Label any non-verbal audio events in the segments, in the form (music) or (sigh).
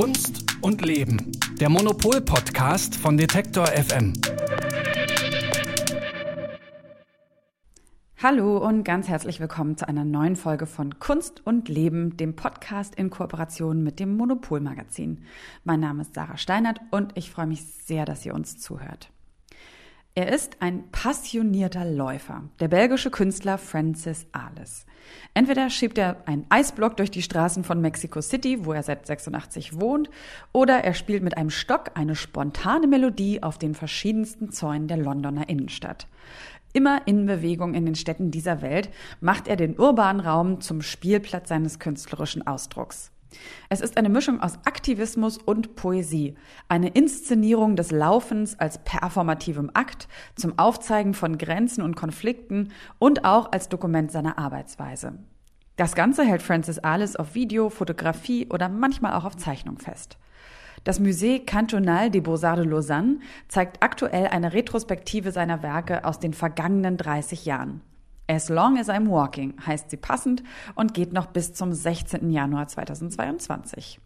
Kunst und Leben. Der Monopol-Podcast von Detektor FM. Hallo und ganz herzlich willkommen zu einer neuen Folge von Kunst und Leben, dem Podcast in Kooperation mit dem Monopol-Magazin. Mein Name ist Sarah Steinert und ich freue mich sehr, dass ihr uns zuhört. Er ist ein passionierter Läufer, der belgische Künstler Francis Ales. Entweder schiebt er einen Eisblock durch die Straßen von Mexico City, wo er seit 86 wohnt, oder er spielt mit einem Stock eine spontane Melodie auf den verschiedensten Zäunen der Londoner Innenstadt. Immer in Bewegung in den Städten dieser Welt macht er den urbanen Raum zum Spielplatz seines künstlerischen Ausdrucks. Es ist eine Mischung aus Aktivismus und Poesie, eine Inszenierung des Laufens als performativem Akt zum Aufzeigen von Grenzen und Konflikten und auch als Dokument seiner Arbeitsweise. Das Ganze hält Francis Alice auf Video, Fotografie oder manchmal auch auf Zeichnung fest. Das Musée Cantonal des Beaux-Arts de Lausanne zeigt aktuell eine Retrospektive seiner Werke aus den vergangenen 30 Jahren. As long as I'm walking heißt sie passend und geht noch bis zum 16. Januar 2022.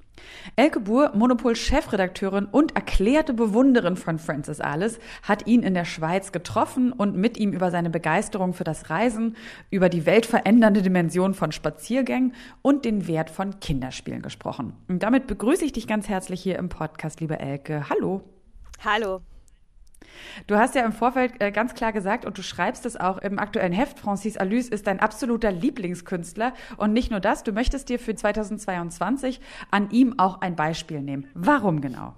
Elke Buhr, Monopol-Chefredakteurin und erklärte Bewunderin von Francis Alice, hat ihn in der Schweiz getroffen und mit ihm über seine Begeisterung für das Reisen, über die weltverändernde Dimension von Spaziergängen und den Wert von Kinderspielen gesprochen. Und damit begrüße ich dich ganz herzlich hier im Podcast, liebe Elke. Hallo. Hallo. Du hast ja im Vorfeld äh, ganz klar gesagt und du schreibst es auch im aktuellen Heft, Francis Alus ist dein absoluter Lieblingskünstler. Und nicht nur das, du möchtest dir für 2022 an ihm auch ein Beispiel nehmen. Warum genau?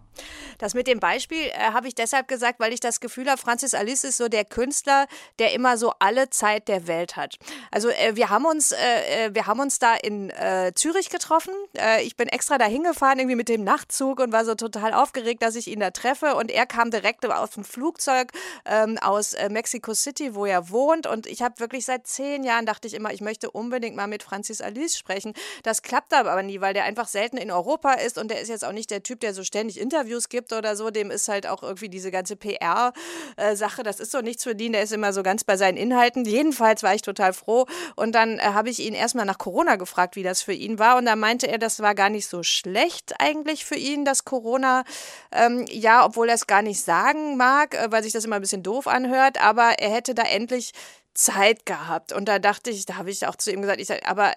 Das mit dem Beispiel äh, habe ich deshalb gesagt, weil ich das Gefühl habe, Francis Alice ist so der Künstler, der immer so alle Zeit der Welt hat. Also äh, wir haben uns, äh, äh wir haben uns da in äh, Zürich getroffen. Äh, ich bin extra da hingefahren, irgendwie mit dem Nachtzug und war so total aufgeregt, dass ich ihn da treffe. Und er kam direkt aus dem Flugzeug ähm, aus Mexico City, wo er wohnt. Und ich habe wirklich seit zehn Jahren dachte ich immer, ich möchte unbedingt mal mit Francis Alice sprechen. Das klappt aber nie, weil der einfach selten in Europa ist und der ist jetzt auch nicht der Typ, der so ständig Interviews Interviews gibt oder so, dem ist halt auch irgendwie diese ganze PR-Sache, das ist so nichts für ihn, der ist immer so ganz bei seinen Inhalten. Jedenfalls war ich total froh und dann äh, habe ich ihn erstmal nach Corona gefragt, wie das für ihn war und da meinte er, das war gar nicht so schlecht eigentlich für ihn, das Corona, ähm, ja, obwohl er es gar nicht sagen mag, äh, weil sich das immer ein bisschen doof anhört, aber er hätte da endlich Zeit gehabt. Und da dachte ich, da habe ich auch zu ihm gesagt, ich sage, aber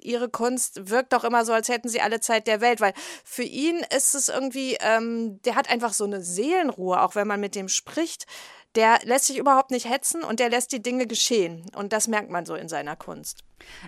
ihre Kunst wirkt doch immer so, als hätten sie alle Zeit der Welt, weil für ihn ist es irgendwie, ähm, der hat einfach so eine Seelenruhe, auch wenn man mit dem spricht. Der lässt sich überhaupt nicht hetzen und der lässt die Dinge geschehen. Und das merkt man so in seiner Kunst.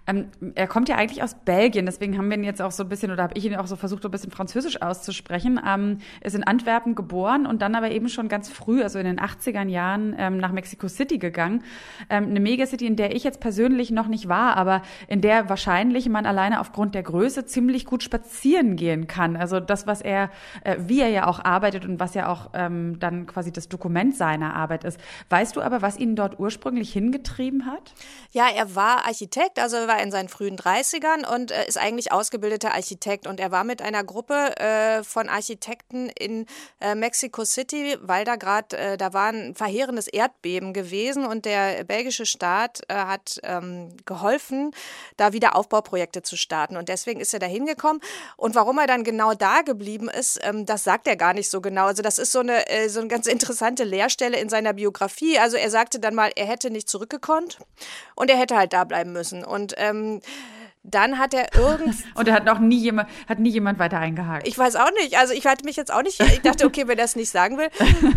Ähm, er kommt ja eigentlich aus Belgien, deswegen haben wir ihn jetzt auch so ein bisschen, oder habe ich ihn auch so versucht, so ein bisschen Französisch auszusprechen. Ähm, ist in Antwerpen geboren und dann aber eben schon ganz früh, also in den 80er Jahren, ähm, nach Mexico City gegangen. Ähm, eine Megacity, in der ich jetzt persönlich noch nicht war, aber in der wahrscheinlich man alleine aufgrund der Größe ziemlich gut spazieren gehen kann. Also das, was er, äh, wie er ja auch arbeitet und was ja auch ähm, dann quasi das Dokument seiner Arbeit ist. Weißt du aber, was ihn dort ursprünglich hingetrieben hat? Ja, er war Architekt also er war in seinen frühen 30ern und äh, ist eigentlich ausgebildeter Architekt. Und er war mit einer Gruppe äh, von Architekten in äh, Mexico City, weil da gerade, äh, da war ein verheerendes Erdbeben gewesen und der belgische Staat äh, hat ähm, geholfen, da wieder Aufbauprojekte zu starten. Und deswegen ist er da hingekommen. Und warum er dann genau da geblieben ist, ähm, das sagt er gar nicht so genau. Also das ist so eine, äh, so eine ganz interessante Leerstelle in seiner Biografie. Also er sagte dann mal, er hätte nicht zurückgekonnt und er hätte halt da bleiben müssen. Und ähm, dann hat er irgend (laughs) und er hat noch nie jemand hat nie jemand weiter eingehakt. Ich weiß auch nicht. Also ich hatte mich jetzt auch nicht. Ich dachte, okay, wenn er es nicht sagen will,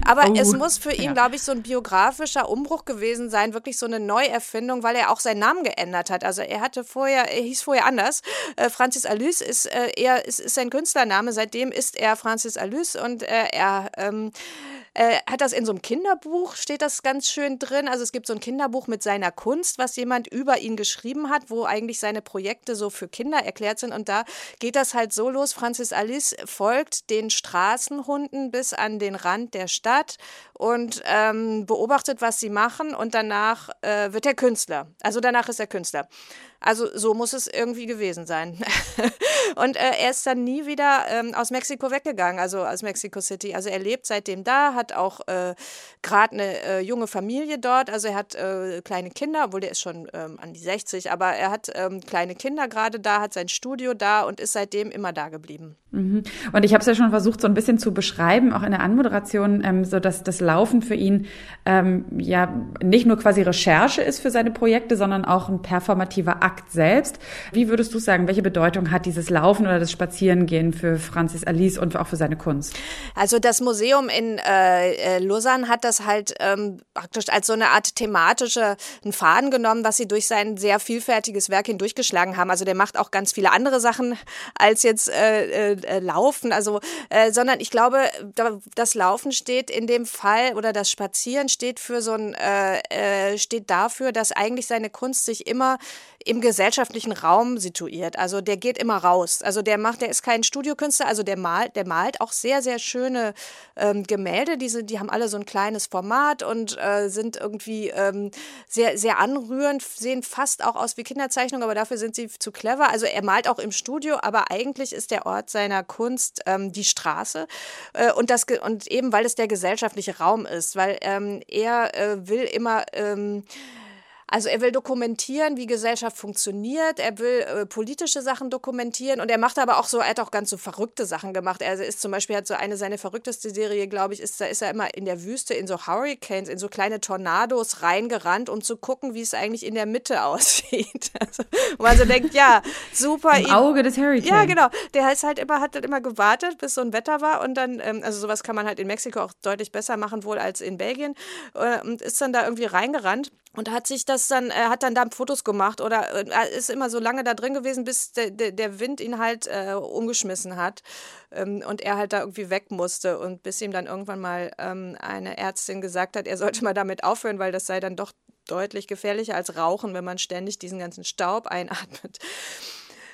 aber (laughs) oh, es muss für ihn, ja. glaube ich, so ein biografischer Umbruch gewesen sein, wirklich so eine Neuerfindung, weil er auch seinen Namen geändert hat. Also er hatte vorher, er hieß vorher anders. Äh, Francis Alus ist äh, er ist, ist sein Künstlername. Seitdem ist er Francis Alus und äh, er ähm, äh, hat das in so einem Kinderbuch, steht das ganz schön drin. Also es gibt so ein Kinderbuch mit seiner Kunst, was jemand über ihn geschrieben hat, wo eigentlich seine Projekte so für Kinder erklärt sind. Und da geht das halt so los. Francis Alice folgt den Straßenhunden bis an den Rand der Stadt und ähm, beobachtet, was sie machen. Und danach äh, wird er Künstler. Also danach ist er Künstler. Also so muss es irgendwie gewesen sein. (laughs) und äh, er ist dann nie wieder ähm, aus Mexiko weggegangen, also aus Mexico City. Also er lebt seitdem da, hat auch äh, gerade eine äh, junge Familie dort. Also er hat äh, kleine Kinder, obwohl der ist schon ähm, an die 60, aber er hat ähm, kleine Kinder gerade da, hat sein Studio da und ist seitdem immer da geblieben. Mhm. Und ich habe es ja schon versucht, so ein bisschen zu beschreiben, auch in der Anmoderation, ähm, so dass das Laufen für ihn ähm, ja nicht nur quasi Recherche ist für seine Projekte, sondern auch ein performativer Akt Akt selbst. Wie würdest du sagen, welche Bedeutung hat dieses Laufen oder das Spazierengehen für Francis Alice und auch für seine Kunst? Also das Museum in äh, äh Lausanne hat das halt ähm, praktisch als so eine Art thematische einen Faden genommen, was sie durch sein sehr vielfältiges Werk hindurchgeschlagen haben. Also der macht auch ganz viele andere Sachen als jetzt äh, äh, Laufen. Also, äh, sondern ich glaube, das Laufen steht in dem Fall oder das Spazieren steht für so ein äh, äh, steht dafür, dass eigentlich seine Kunst sich immer im gesellschaftlichen Raum situiert. Also der geht immer raus. Also der macht, der ist kein Studiokünstler, also der malt, der malt auch sehr, sehr schöne ähm, Gemälde. Diese, die haben alle so ein kleines Format und äh, sind irgendwie ähm, sehr, sehr anrührend, sehen fast auch aus wie Kinderzeichnungen, aber dafür sind sie zu clever. Also er malt auch im Studio, aber eigentlich ist der Ort seiner Kunst ähm, die Straße. Äh, und, das, und eben, weil es der gesellschaftliche Raum ist, weil ähm, er äh, will immer ähm, also er will dokumentieren, wie Gesellschaft funktioniert, er will äh, politische Sachen dokumentieren und er macht aber auch so, er hat auch ganz so verrückte Sachen gemacht. Er ist zum Beispiel, hat so eine seine verrückteste Serie, glaube ich, ist, da ist er immer in der Wüste in so Hurricanes, in so kleine Tornados reingerannt, um zu gucken, wie es eigentlich in der Mitte (laughs) aussieht. Also, wo man so denkt, ja, super. Im Auge des Hurricanes. Ja, genau. Der ist halt immer, hat dann immer gewartet, bis so ein Wetter war und dann, ähm, also sowas kann man halt in Mexiko auch deutlich besser machen wohl als in Belgien äh, und ist dann da irgendwie reingerannt und hat sich das dann, er hat dann da Fotos gemacht oder er ist immer so lange da drin gewesen, bis der, der Wind ihn halt äh, umgeschmissen hat ähm, und er halt da irgendwie weg musste und bis ihm dann irgendwann mal ähm, eine Ärztin gesagt hat, er sollte mal damit aufhören, weil das sei dann doch deutlich gefährlicher als Rauchen, wenn man ständig diesen ganzen Staub einatmet.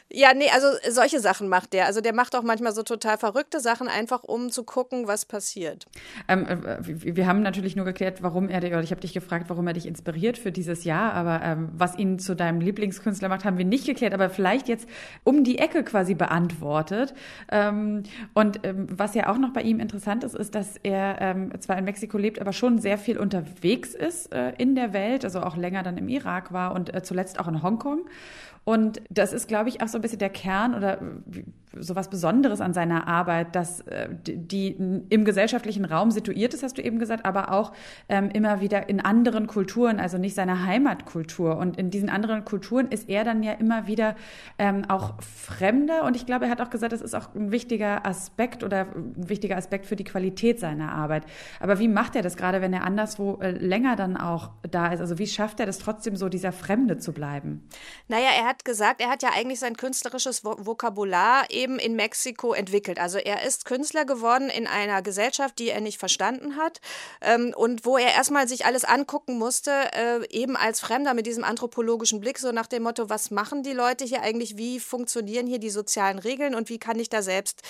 Ja, nee, also solche Sachen macht der. Also der macht auch manchmal so total verrückte Sachen, einfach um zu gucken, was passiert. Ähm, äh, wir haben natürlich nur geklärt, warum er oder ich habe dich gefragt, warum er dich inspiriert für dieses Jahr, aber ähm, was ihn zu deinem Lieblingskünstler macht, haben wir nicht geklärt, aber vielleicht jetzt um die Ecke quasi beantwortet. Ähm, und ähm, was ja auch noch bei ihm interessant ist, ist, dass er ähm, zwar in Mexiko lebt, aber schon sehr viel unterwegs ist äh, in der Welt, also auch länger dann im Irak war und äh, zuletzt auch in Hongkong. Und das ist, glaube ich, auch so ein bisschen der Kern oder so was Besonderes an seiner Arbeit, dass äh, die im gesellschaftlichen Raum situiert ist, hast du eben gesagt, aber auch ähm, immer wieder in anderen Kulturen, also nicht seiner Heimatkultur. Und in diesen anderen Kulturen ist er dann ja immer wieder ähm, auch Fremder. Und ich glaube, er hat auch gesagt, das ist auch ein wichtiger Aspekt oder ein wichtiger Aspekt für die Qualität seiner Arbeit. Aber wie macht er das gerade, wenn er anderswo äh, länger dann auch da ist? Also wie schafft er das trotzdem so, dieser Fremde zu bleiben? Naja, er hat gesagt, er hat ja eigentlich sein künstlerisches Vokabular eben in Mexiko entwickelt. Also er ist Künstler geworden in einer Gesellschaft, die er nicht verstanden hat ähm, und wo er erstmal sich alles angucken musste, äh, eben als Fremder mit diesem anthropologischen Blick, so nach dem Motto, was machen die Leute hier eigentlich, wie funktionieren hier die sozialen Regeln und wie kann ich da selbst,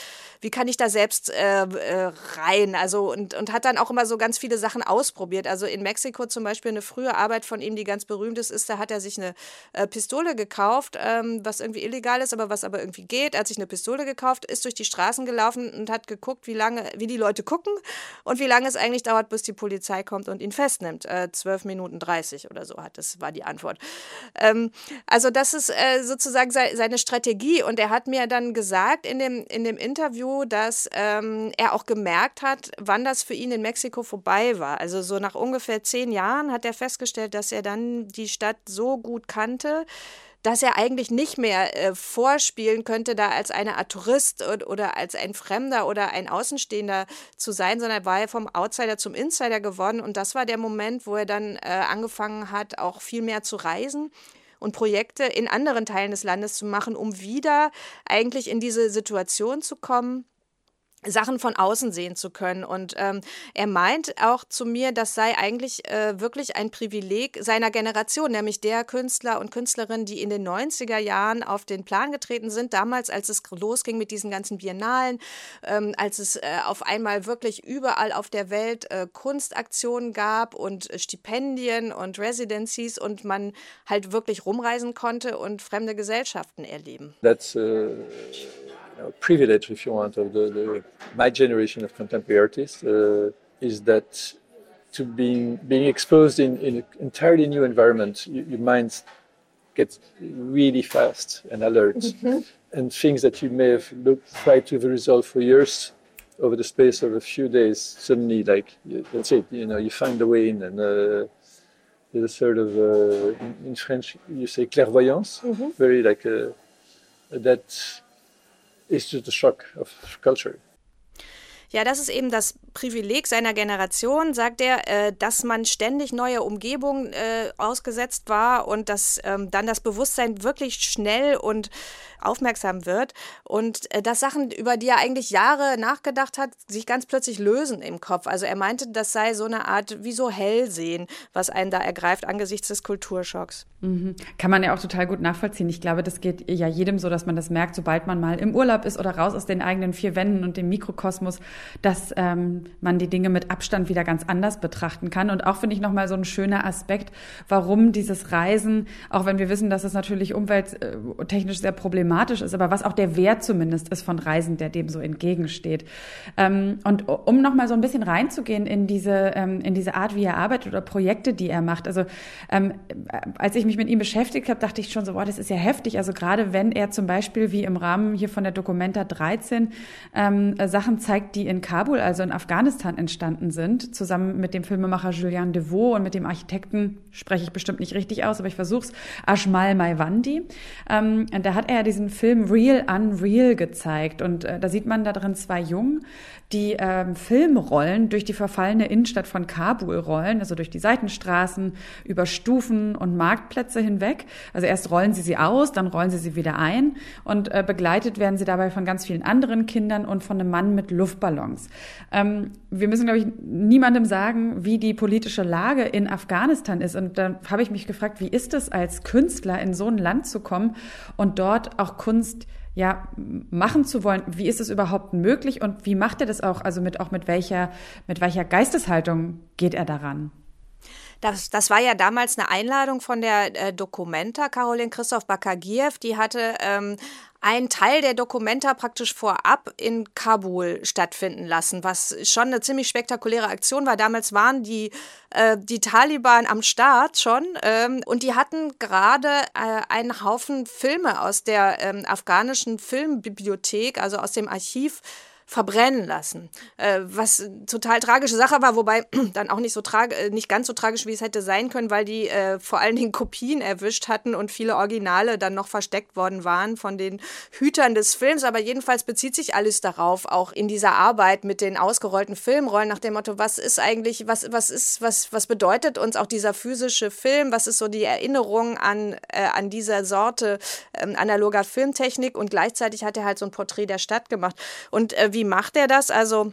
wie kann ich da selbst äh, äh, rein? Also und, und hat dann auch immer so ganz viele Sachen ausprobiert. Also in Mexiko zum Beispiel eine frühe Arbeit von ihm, die ganz berühmt ist, ist, da hat er sich eine äh, Pistole gekauft, ähm, was irgendwie illegal ist, aber was aber irgendwie geht. Er hat sich eine Pistole Pistole gekauft, ist durch die Straßen gelaufen und hat geguckt, wie lange, wie die Leute gucken und wie lange es eigentlich dauert, bis die Polizei kommt und ihn festnimmt. Äh, 12 Minuten 30 oder so hat das war die Antwort. Ähm, also das ist äh, sozusagen se seine Strategie und er hat mir dann gesagt in dem, in dem Interview, dass ähm, er auch gemerkt hat, wann das für ihn in Mexiko vorbei war. Also so nach ungefähr zehn Jahren hat er festgestellt, dass er dann die Stadt so gut kannte, dass er eigentlich nicht mehr äh, vorspielen könnte, da als eine Art Tourist oder, oder als ein Fremder oder ein Außenstehender zu sein, sondern war er vom Outsider zum Insider geworden. Und das war der Moment, wo er dann äh, angefangen hat, auch viel mehr zu reisen und Projekte in anderen Teilen des Landes zu machen, um wieder eigentlich in diese Situation zu kommen Sachen von außen sehen zu können. Und ähm, er meint auch zu mir, das sei eigentlich äh, wirklich ein Privileg seiner Generation, nämlich der Künstler und Künstlerinnen, die in den 90er Jahren auf den Plan getreten sind, damals, als es losging mit diesen ganzen Biennalen, ähm, als es äh, auf einmal wirklich überall auf der Welt äh, Kunstaktionen gab und äh, Stipendien und Residencies und man halt wirklich rumreisen konnte und fremde Gesellschaften erleben. That's, uh know, privilege, if you want, of the, the my generation of contemporary artists uh, is that to being being exposed in, in an entirely new environment, you, your mind gets really fast and alert, mm-hmm. and things that you may have looked tried to resolve for years over the space of a few days suddenly like that's it you know you find a way in and uh, there's a sort of uh, in, in, french you say clairvoyance mm-hmm. very like a, uh, that is a shock of culture. Ja, das ist eben das Privileg seiner Generation, sagt er, äh, dass man ständig neue Umgebungen äh, ausgesetzt war und dass ähm, dann das Bewusstsein wirklich schnell und aufmerksam wird und äh, dass Sachen, über die er eigentlich Jahre nachgedacht hat, sich ganz plötzlich lösen im Kopf. Also er meinte, das sei so eine Art wie so Hellsehen, was einen da ergreift angesichts des Kulturschocks. Mhm. Kann man ja auch total gut nachvollziehen. Ich glaube, das geht ja jedem so, dass man das merkt, sobald man mal im Urlaub ist oder raus aus den eigenen vier Wänden und dem Mikrokosmos, dass ähm, man die Dinge mit Abstand wieder ganz anders betrachten kann. Und auch finde ich nochmal so ein schöner Aspekt, warum dieses Reisen, auch wenn wir wissen, dass es natürlich umwelttechnisch sehr problematisch ist, aber was auch der Wert zumindest ist von Reisen, der dem so entgegensteht. Ähm, und um nochmal so ein bisschen reinzugehen in diese, ähm, in diese Art, wie er arbeitet oder Projekte, die er macht. Also ähm, als ich mich mit ihm beschäftigt habe, dachte ich schon so, boah, das ist ja heftig. Also gerade wenn er zum Beispiel wie im Rahmen hier von der Documenta 13 ähm, Sachen zeigt, die in Kabul, also in Afghanistan entstanden sind, zusammen mit dem Filmemacher Julian Devaux und mit dem Architekten, spreche ich bestimmt nicht richtig aus, aber ich versuch's, Ashmal Maiwandi. Ähm, da hat er diesen Film Real Unreal gezeigt und äh, da sieht man da drin zwei Jungen, die ähm, Filmrollen durch die verfallene Innenstadt von Kabul rollen, also durch die Seitenstraßen, über Stufen und Marktplätze hinweg. Also erst rollen sie sie aus, dann rollen sie sie wieder ein und äh, begleitet werden sie dabei von ganz vielen anderen Kindern und von einem Mann mit Luftballons. Ähm, wir müssen, glaube ich, niemandem sagen, wie die politische Lage in Afghanistan ist. Und da habe ich mich gefragt, wie ist es als Künstler in so ein Land zu kommen und dort auch Kunst ja, machen zu wollen. Wie ist es überhaupt möglich und wie macht er das auch? Also mit, auch mit welcher, mit welcher Geisteshaltung geht er daran? Das, das war ja damals eine Einladung von der äh, Documenta, Caroline Christoph Bakagiev. Die hatte ähm, einen Teil der Dokumenta praktisch vorab in Kabul stattfinden lassen, was schon eine ziemlich spektakuläre Aktion war. Damals waren die, äh, die Taliban am Start schon ähm, und die hatten gerade äh, einen Haufen Filme aus der ähm, afghanischen Filmbibliothek, also aus dem Archiv verbrennen lassen. Äh, was total tragische Sache war, wobei (clears throat) dann auch nicht so äh, nicht ganz so tragisch, wie es hätte sein können, weil die äh, vor allen Dingen Kopien erwischt hatten und viele Originale dann noch versteckt worden waren von den Hütern des Films. Aber jedenfalls bezieht sich alles darauf, auch in dieser Arbeit mit den ausgerollten Filmrollen nach dem Motto, was ist eigentlich, was, was ist, was, was bedeutet uns auch dieser physische Film? Was ist so die Erinnerung an, äh, an dieser Sorte ähm, analoger Filmtechnik? Und gleichzeitig hat er halt so ein Porträt der Stadt gemacht. Und äh, wie macht er das? Also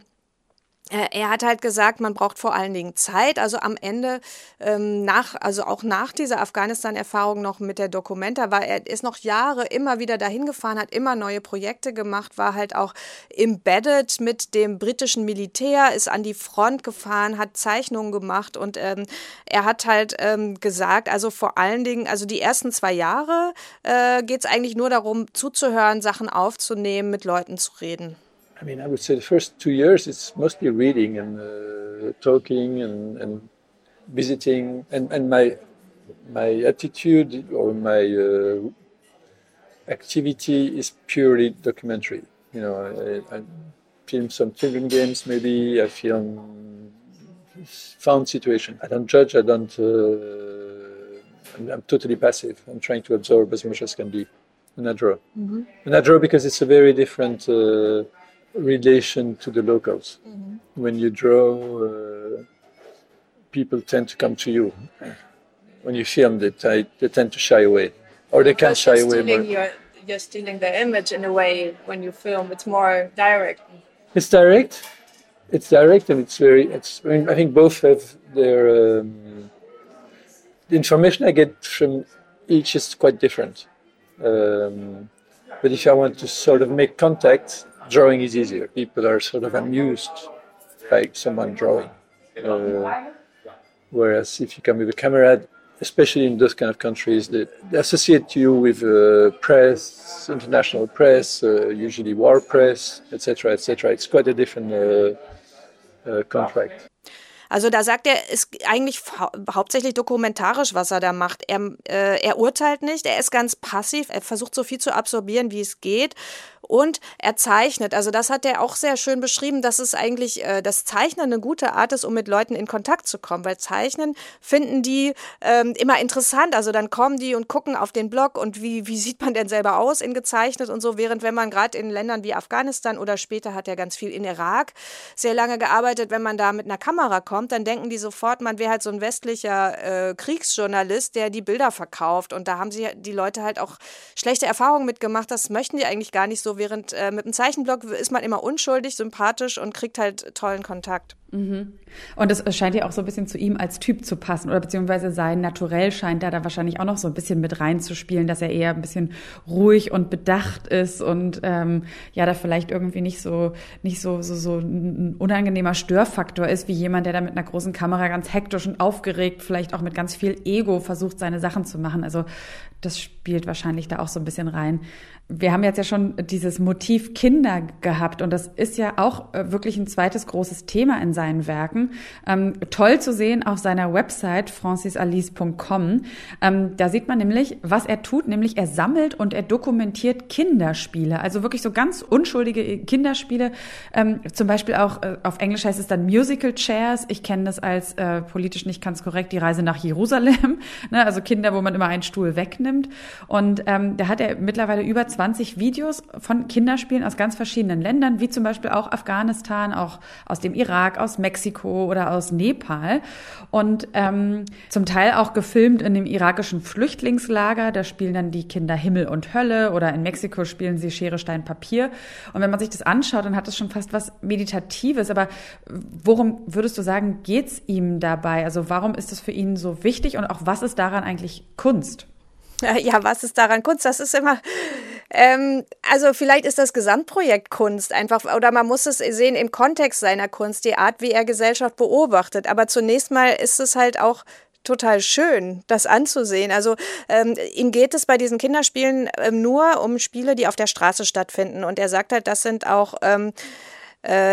äh, er hat halt gesagt, man braucht vor allen Dingen Zeit. Also am Ende, ähm, nach, also auch nach dieser Afghanistan-Erfahrung noch mit der Documenta, war er ist noch Jahre immer wieder dahin gefahren, hat immer neue Projekte gemacht, war halt auch embedded mit dem britischen Militär, ist an die Front gefahren, hat Zeichnungen gemacht und ähm, er hat halt ähm, gesagt, also vor allen Dingen, also die ersten zwei Jahre äh, geht es eigentlich nur darum, zuzuhören, Sachen aufzunehmen, mit Leuten zu reden. I mean, I would say the first two years it's mostly reading and uh, talking and, and visiting, and, and my my attitude or my uh, activity is purely documentary. You know, I, I film some children games, maybe I film found situation. I don't judge. I don't. Uh, I'm, I'm, totally passive. I'm trying to absorb as much as can be, and I draw. Mm-hmm. And I draw because it's a very different uh, relation to the locals. Mm-hmm. When you draw, uh, people tend to come to you. When you film, they, t- they tend to shy away, or they can't shy away more. Your, you're stealing the image in a way when you film. It's more direct. It's direct. It's direct, and it's very. It's. I mean, I think both have their. Um, the information I get from each is quite different. Um, but if I want to sort of make contact, drawing is easier. People are sort of amused by someone drawing. Uh, whereas if you come with a camera, especially in those kind of countries, they, they associate you with uh, press, international press, uh, usually war press, etc., etc. It's quite a different uh, uh, contract. Also da sagt er, ist eigentlich hau hauptsächlich dokumentarisch, was er da macht. Er, äh, er urteilt nicht, er ist ganz passiv, er versucht so viel zu absorbieren, wie es geht und er zeichnet. Also das hat er auch sehr schön beschrieben, dass es eigentlich äh, das Zeichnen eine gute Art ist, um mit Leuten in Kontakt zu kommen, weil Zeichnen finden die ähm, immer interessant. Also dann kommen die und gucken auf den Blog und wie, wie sieht man denn selber aus in gezeichnet und so, während wenn man gerade in Ländern wie Afghanistan oder später hat er ganz viel in Irak sehr lange gearbeitet, wenn man da mit einer Kamera kommt, dann denken die sofort, man wäre halt so ein westlicher äh, Kriegsjournalist, der die Bilder verkauft und da haben sie die Leute halt auch schlechte Erfahrungen mitgemacht. Das möchten die eigentlich gar nicht so während äh, mit dem Zeichenblock ist man immer unschuldig, sympathisch und kriegt halt tollen Kontakt. Mhm. Und es scheint ja auch so ein bisschen zu ihm als Typ zu passen oder beziehungsweise sein Naturell scheint da da wahrscheinlich auch noch so ein bisschen mit reinzuspielen, dass er eher ein bisschen ruhig und bedacht ist und ähm, ja da vielleicht irgendwie nicht so nicht so so so ein unangenehmer Störfaktor ist wie jemand, der da mit einer großen Kamera ganz hektisch und aufgeregt, vielleicht auch mit ganz viel Ego versucht seine Sachen zu machen. Also das spielt wahrscheinlich da auch so ein bisschen rein. Wir haben jetzt ja schon dieses Motiv Kinder gehabt und das ist ja auch äh, wirklich ein zweites großes Thema in seinen Werken. Ähm, toll zu sehen auf seiner Website francisalice.com. Ähm, da sieht man nämlich, was er tut, nämlich er sammelt und er dokumentiert Kinderspiele, also wirklich so ganz unschuldige Kinderspiele. Ähm, zum Beispiel auch äh, auf Englisch heißt es dann Musical Chairs. Ich kenne das als äh, politisch nicht ganz korrekt die Reise nach Jerusalem. (laughs) ne? Also Kinder, wo man immer einen Stuhl wegnimmt. Und ähm, da hat er mittlerweile über 20 Videos von Kinderspielen aus ganz verschiedenen Ländern, wie zum Beispiel auch Afghanistan, auch aus dem Irak, aus Mexiko oder aus Nepal. Und ähm, zum Teil auch gefilmt in dem irakischen Flüchtlingslager. Da spielen dann die Kinder Himmel und Hölle oder in Mexiko spielen sie Schere, Stein, Papier. Und wenn man sich das anschaut, dann hat das schon fast was Meditatives. Aber worum würdest du sagen, geht's ihm dabei? Also warum ist es für ihn so wichtig und auch was ist daran eigentlich Kunst? Ja, was ist daran Kunst? Das ist immer, ähm, also vielleicht ist das Gesamtprojekt Kunst einfach, oder man muss es sehen im Kontext seiner Kunst, die Art, wie er Gesellschaft beobachtet. Aber zunächst mal ist es halt auch total schön, das anzusehen. Also ähm, ihm geht es bei diesen Kinderspielen ähm, nur um Spiele, die auf der Straße stattfinden. Und er sagt halt, das sind auch ähm, äh,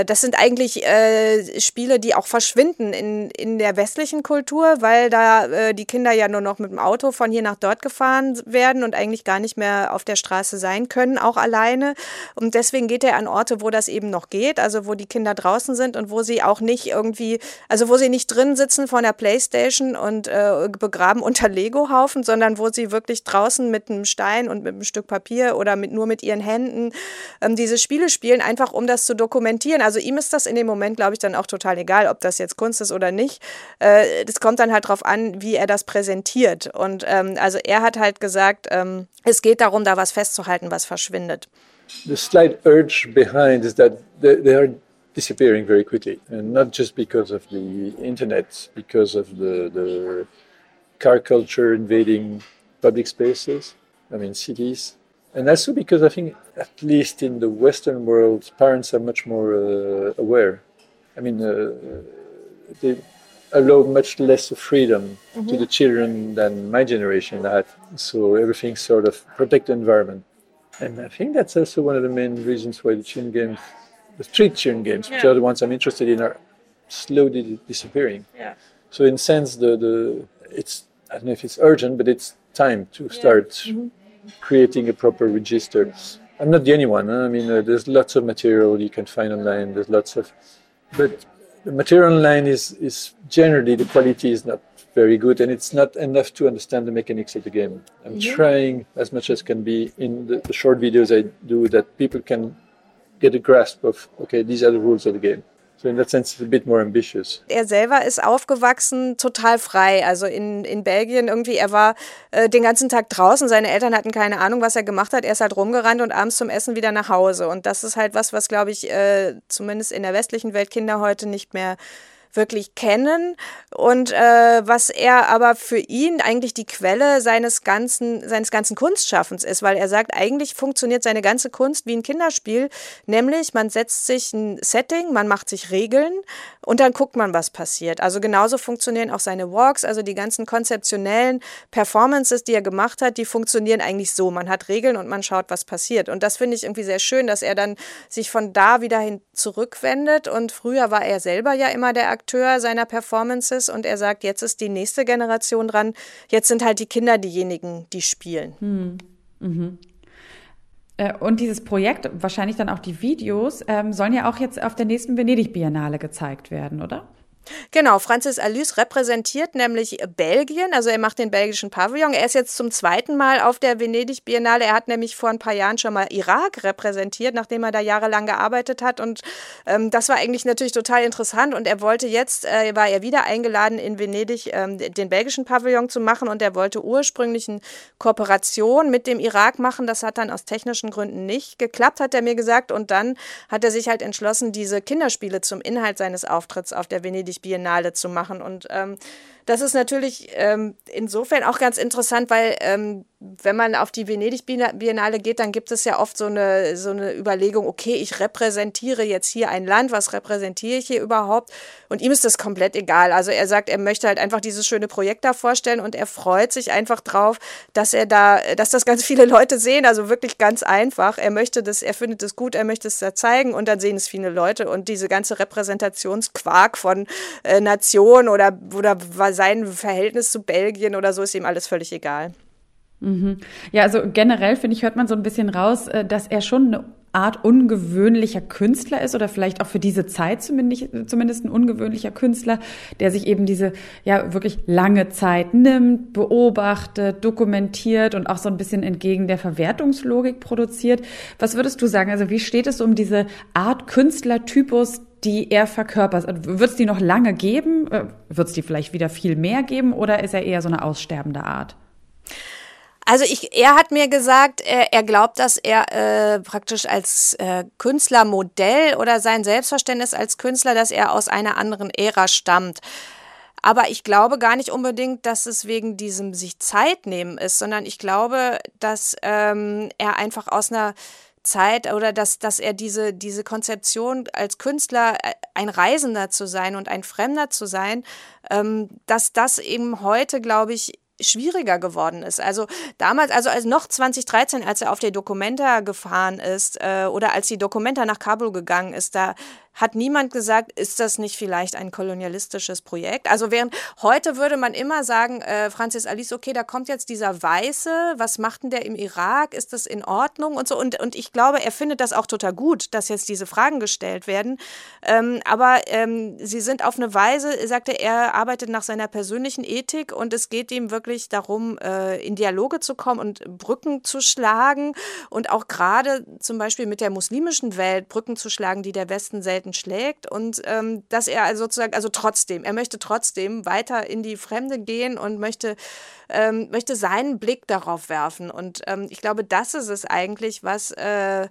das sind eigentlich äh, Spiele, die auch verschwinden in, in der westlichen Kultur, weil da äh, die Kinder ja nur noch mit dem Auto von hier nach dort gefahren werden und eigentlich gar nicht mehr auf der Straße sein können, auch alleine. Und deswegen geht er an Orte, wo das eben noch geht, also wo die Kinder draußen sind und wo sie auch nicht irgendwie, also wo sie nicht drin sitzen vor der Playstation und äh, begraben unter Lego-Haufen, sondern wo sie wirklich draußen mit einem Stein und mit einem Stück Papier oder mit, nur mit ihren Händen ähm, diese Spiele spielen, einfach um das zu dokumentieren kommentieren. Also ihm ist das in dem Moment, glaube ich, dann auch total egal, ob das jetzt Kunst ist oder nicht. Äh, kommt dann halt darauf an, wie er das präsentiert. Und ähm, also er hat halt gesagt, ähm, es geht darum, da was festzuhalten, was verschwindet. The slight urge behind is that they are disappearing very quickly, and not just because of the internet, because of the, the car culture invading public spaces. I mean, cities. And also because I think, at least in the Western world, parents are much more uh, aware. I mean, uh, they allow much less freedom mm-hmm. to the children than my generation had. So everything sort of protect the environment. And I think that's also one of the main reasons why the children games, the street children games, yeah. which are the ones I'm interested in, are slowly disappearing. Yeah. So in sense, the, the it's I don't know if it's urgent, but it's time to start mm-hmm creating a proper register. I'm not the only one. Huh? I mean, uh, there's lots of material you can find online. There's lots of, but the material online is is generally the quality is not very good, and it's not enough to understand the mechanics of the game. I'm yeah. trying as much as can be in the, the short videos I do that people can get a grasp of. Okay, these are the rules of the game. So in that sense, it's a bit more ambitious. Er selber ist aufgewachsen total frei. Also in, in Belgien irgendwie, er war äh, den ganzen Tag draußen. Seine Eltern hatten keine Ahnung, was er gemacht hat. Er ist halt rumgerannt und abends zum Essen wieder nach Hause. Und das ist halt was, was glaube ich, äh, zumindest in der westlichen Welt Kinder heute nicht mehr wirklich kennen und äh, was er aber für ihn eigentlich die Quelle seines ganzen, seines ganzen Kunstschaffens ist, weil er sagt, eigentlich funktioniert seine ganze Kunst wie ein Kinderspiel, nämlich man setzt sich ein Setting, man macht sich Regeln und dann guckt man, was passiert. Also genauso funktionieren auch seine Walks, also die ganzen konzeptionellen Performances, die er gemacht hat, die funktionieren eigentlich so. Man hat Regeln und man schaut, was passiert. Und das finde ich irgendwie sehr schön, dass er dann sich von da wieder hin zurückwendet. Und früher war er selber ja immer der Akteur seiner Performances und er sagt, jetzt ist die nächste Generation dran. Jetzt sind halt die Kinder diejenigen, die spielen. Hm. Mhm. Äh, und dieses Projekt, wahrscheinlich dann auch die Videos, ähm, sollen ja auch jetzt auf der nächsten Venedig-Biennale gezeigt werden, oder? Genau, Francis Alus repräsentiert nämlich Belgien, also er macht den belgischen Pavillon. Er ist jetzt zum zweiten Mal auf der Venedig Biennale. Er hat nämlich vor ein paar Jahren schon mal Irak repräsentiert, nachdem er da jahrelang gearbeitet hat. Und ähm, das war eigentlich natürlich total interessant. Und er wollte jetzt, äh, war er wieder eingeladen in Venedig, ähm, den belgischen Pavillon zu machen. Und er wollte ursprünglich eine Kooperation mit dem Irak machen. Das hat dann aus technischen Gründen nicht geklappt, hat er mir gesagt. Und dann hat er sich halt entschlossen, diese Kinderspiele zum Inhalt seines Auftritts auf der Venedig Biennale zu machen. Und ähm, das ist natürlich ähm, insofern auch ganz interessant, weil ähm, wenn man auf die Venedig-Biennale geht, dann gibt es ja oft so eine, so eine Überlegung, okay, ich repräsentiere jetzt hier ein Land, was repräsentiere ich hier überhaupt? Und ihm ist das komplett egal. Also er sagt, er möchte halt einfach dieses schöne Projekt da vorstellen und er freut sich einfach drauf, dass er da, dass das ganz viele Leute sehen, also wirklich ganz einfach. Er möchte das, er findet es gut, er möchte es da zeigen und dann sehen es viele Leute und diese ganze Repräsentationsquark von äh, Nation oder, oder sein Verhältnis zu Belgien oder so ist ihm alles völlig egal. Mhm. Ja, also generell finde ich, hört man so ein bisschen raus, äh, dass er schon eine Art ungewöhnlicher Künstler ist oder vielleicht auch für diese Zeit zumindest, zumindest ein ungewöhnlicher Künstler, der sich eben diese ja wirklich lange Zeit nimmt, beobachtet, dokumentiert und auch so ein bisschen entgegen der Verwertungslogik produziert. Was würdest du sagen? Also wie steht es um diese Art Künstlertypus, die er verkörpert? Wird es die noch lange geben? Äh, Wird es die vielleicht wieder viel mehr geben oder ist er eher so eine aussterbende Art? Also ich, er hat mir gesagt, er, er glaubt, dass er äh, praktisch als äh, Künstlermodell oder sein Selbstverständnis als Künstler, dass er aus einer anderen Ära stammt. Aber ich glaube gar nicht unbedingt, dass es wegen diesem sich Zeit nehmen ist, sondern ich glaube, dass ähm, er einfach aus einer Zeit oder dass, dass er diese, diese Konzeption als Künstler äh, ein Reisender zu sein und ein Fremder zu sein, ähm, dass das eben heute, glaube ich, schwieriger geworden ist. Also damals, also als noch 2013, als er auf der Documenta gefahren ist äh, oder als die Documenta nach Kabul gegangen ist, da hat niemand gesagt, ist das nicht vielleicht ein kolonialistisches Projekt? Also während heute würde man immer sagen, äh, Francis Alice, okay, da kommt jetzt dieser Weiße, was macht denn der im Irak? Ist das in Ordnung und so? Und, und ich glaube, er findet das auch total gut, dass jetzt diese Fragen gestellt werden. Ähm, aber ähm, sie sind auf eine Weise, sagte er, er arbeitet nach seiner persönlichen Ethik und es geht ihm wirklich darum, äh, in Dialoge zu kommen und Brücken zu schlagen und auch gerade zum Beispiel mit der muslimischen Welt Brücken zu schlagen, die der Westen selten selten schlägt und ähm, dass er also sozusagen, also trotzdem, er möchte trotzdem weiter in die Fremde gehen und möchte, ähm, möchte seinen Blick darauf werfen. Und ähm, ich glaube, das ist es eigentlich, was, äh,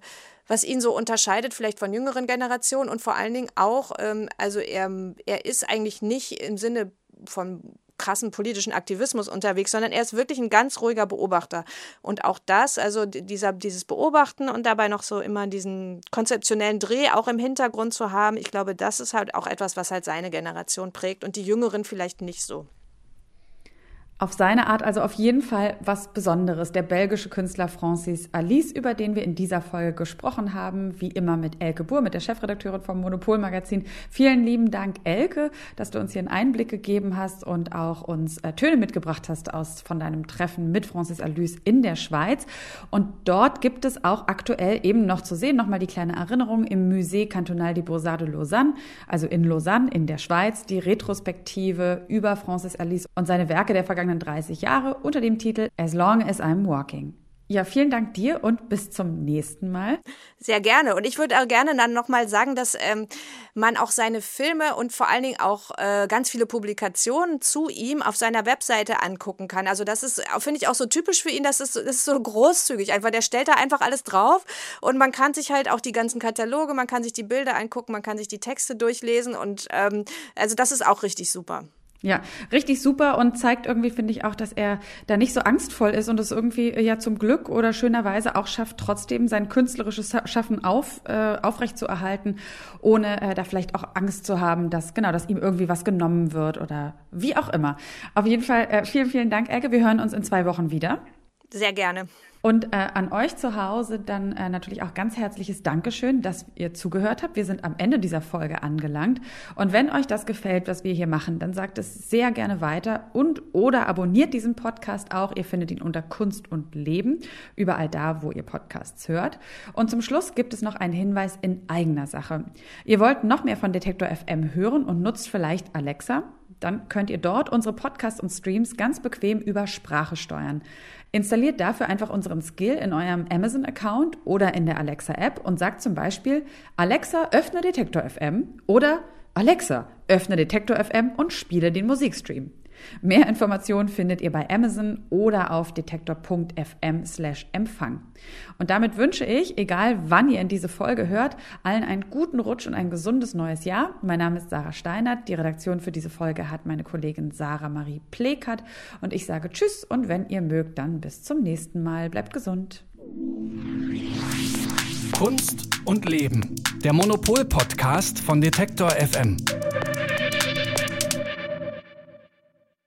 was ihn so unterscheidet, vielleicht von jüngeren Generationen und vor allen Dingen auch, ähm, also er, er ist eigentlich nicht im Sinne von krassen politischen Aktivismus unterwegs, sondern er ist wirklich ein ganz ruhiger Beobachter. Und auch das, also dieser, dieses Beobachten und dabei noch so immer diesen konzeptionellen Dreh auch im Hintergrund zu haben, ich glaube, das ist halt auch etwas, was halt seine Generation prägt und die Jüngeren vielleicht nicht so. Auf seine Art also auf jeden Fall was Besonderes. Der belgische Künstler Francis Alice, über den wir in dieser Folge gesprochen haben, wie immer mit Elke Buhr, mit der Chefredakteurin vom Monopol-Magazin. Vielen lieben Dank, Elke, dass du uns hier einen Einblick gegeben hast und auch uns äh, Töne mitgebracht hast aus, von deinem Treffen mit Francis Alice in der Schweiz. Und dort gibt es auch aktuell eben noch zu sehen, nochmal die kleine Erinnerung im Musée Cantonal des Beaux-Arts de Lausanne, also in Lausanne in der Schweiz, die Retrospektive über Francis Alice und seine Werke der vergangenen vergangenen 30 Jahre unter dem Titel As Long as I'm Walking. Ja, vielen Dank dir und bis zum nächsten Mal. Sehr gerne. Und ich würde auch gerne dann nochmal sagen, dass ähm, man auch seine Filme und vor allen Dingen auch äh, ganz viele Publikationen zu ihm auf seiner Webseite angucken kann. Also das ist, finde ich, auch so typisch für ihn, das ist, das ist so großzügig einfach. Der stellt da einfach alles drauf und man kann sich halt auch die ganzen Kataloge, man kann sich die Bilder angucken, man kann sich die Texte durchlesen und ähm, also das ist auch richtig super. Ja, richtig super und zeigt irgendwie, finde ich auch, dass er da nicht so angstvoll ist und es irgendwie ja zum Glück oder schönerweise auch schafft, trotzdem sein künstlerisches Schaffen auf, äh, aufrecht zu erhalten, ohne äh, da vielleicht auch Angst zu haben, dass genau, dass ihm irgendwie was genommen wird oder wie auch immer. Auf jeden Fall äh, vielen, vielen Dank, Elke. Wir hören uns in zwei Wochen wieder. Sehr gerne. Und äh, an euch zu Hause dann äh, natürlich auch ganz herzliches Dankeschön, dass ihr zugehört habt. Wir sind am Ende dieser Folge angelangt. Und wenn euch das gefällt, was wir hier machen, dann sagt es sehr gerne weiter und oder abonniert diesen Podcast auch. Ihr findet ihn unter Kunst und Leben, überall da, wo ihr Podcasts hört. Und zum Schluss gibt es noch einen Hinweis in eigener Sache. Ihr wollt noch mehr von Detektor FM hören und nutzt vielleicht Alexa? Dann könnt ihr dort unsere Podcasts und Streams ganz bequem über Sprache steuern. Installiert dafür einfach unseren Skill in eurem Amazon-Account oder in der Alexa-App und sagt zum Beispiel, Alexa, öffne Detektor FM oder Alexa, öffne Detektor FM und spiele den Musikstream. Mehr Informationen findet ihr bei Amazon oder auf detektor.fm slash Empfang. Und damit wünsche ich, egal wann ihr in diese Folge hört, allen einen guten Rutsch und ein gesundes neues Jahr. Mein Name ist Sarah Steinert. Die Redaktion für diese Folge hat meine Kollegin Sarah Marie Plekert. Und ich sage Tschüss und wenn ihr mögt, dann bis zum nächsten Mal. Bleibt gesund. Kunst und Leben. Der Monopol-Podcast von Detektor FM.